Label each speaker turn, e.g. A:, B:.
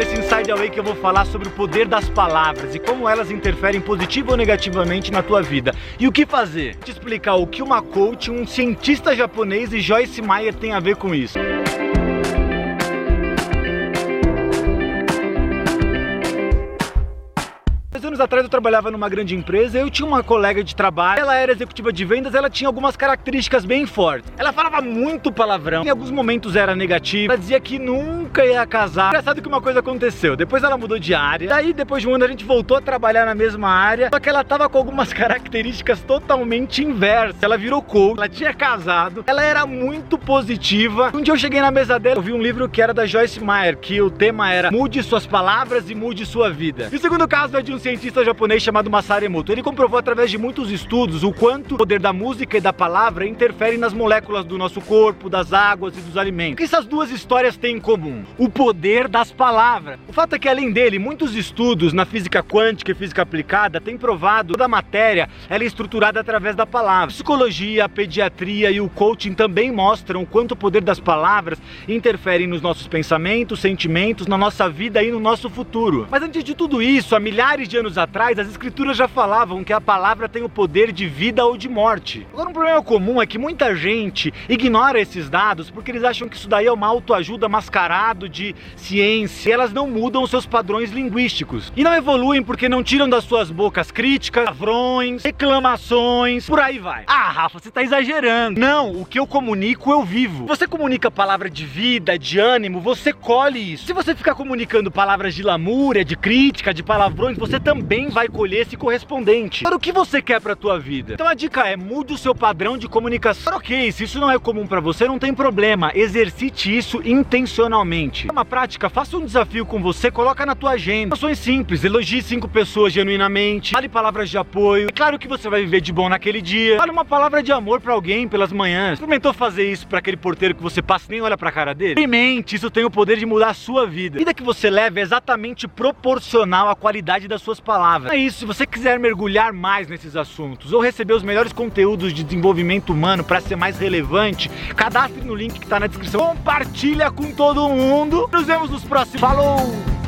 A: nesse Inside Away que eu vou falar sobre o poder das palavras e como elas interferem positivo ou negativamente na tua vida. E o que fazer? Te explicar o que uma coach, um cientista japonês e Joyce Meyer tem a ver com isso. Anos atrás eu trabalhava numa grande empresa, eu tinha uma colega de trabalho, ela era executiva de vendas, ela tinha algumas características bem fortes. Ela falava muito palavrão, em alguns momentos era negativa, ela dizia que nunca ia casar. Engraçado que uma coisa aconteceu, depois ela mudou de área, daí depois de um ano a gente voltou a trabalhar na mesma área, só que ela tava com algumas características totalmente inversas. Ela virou coach, ela tinha casado, ela era muito positiva. Um dia eu cheguei na mesa dela, eu vi um livro que era da Joyce Meyer, que o tema era Mude suas palavras e mude sua vida. E o segundo caso é de um cientista japonês chamado Masaru Emoto. Ele comprovou através de muitos estudos o quanto o poder da música e da palavra interfere nas moléculas do nosso corpo, das águas e dos alimentos. O que essas duas histórias têm em comum? O poder das palavras. O fato é que além dele, muitos estudos na física quântica e física aplicada têm provado que toda a matéria ela é estruturada através da palavra. Psicologia, pediatria e o coaching também mostram o quanto o poder das palavras interfere nos nossos pensamentos, sentimentos, na nossa vida e no nosso futuro. Mas antes de tudo isso, há milhares de anos atrás, as escrituras já falavam que a palavra tem o poder de vida ou de morte. Agora, um problema comum é que muita gente ignora esses dados porque eles acham que isso daí é uma autoajuda mascarado de ciência e elas não mudam os seus padrões linguísticos. E não evoluem porque não tiram das suas bocas críticas, palavrões, reclamações, por aí vai. Ah, Rafa, você tá exagerando. Não, o que eu comunico, eu vivo. Você comunica palavra de vida, de ânimo, você colhe isso. Se você ficar comunicando palavras de lamúria, de crítica, de palavrões, você também vai colher esse correspondente. Para o que você quer para a tua vida? Então a dica é mude o seu padrão de comunicação. Ok, se isso não é comum para você, não tem problema. Exercite isso intencionalmente. É uma prática, faça um desafio com você, coloca na tua agenda. Ações simples, elogie cinco pessoas genuinamente, fale palavras de apoio. É claro que você vai viver de bom naquele dia. Fale uma palavra de amor para alguém pelas manhãs. Experimentou fazer isso para aquele porteiro que você passa e nem olha para a cara dele? Experimente, isso tem o poder de mudar a sua vida. A vida que você leva é exatamente proporcional à qualidade das suas palavras palavra. É isso, se você quiser mergulhar mais nesses assuntos ou receber os melhores conteúdos de desenvolvimento humano para ser mais relevante, cadastre no link que está na descrição. Compartilha com todo mundo. Nos vemos nos próximos. Falou!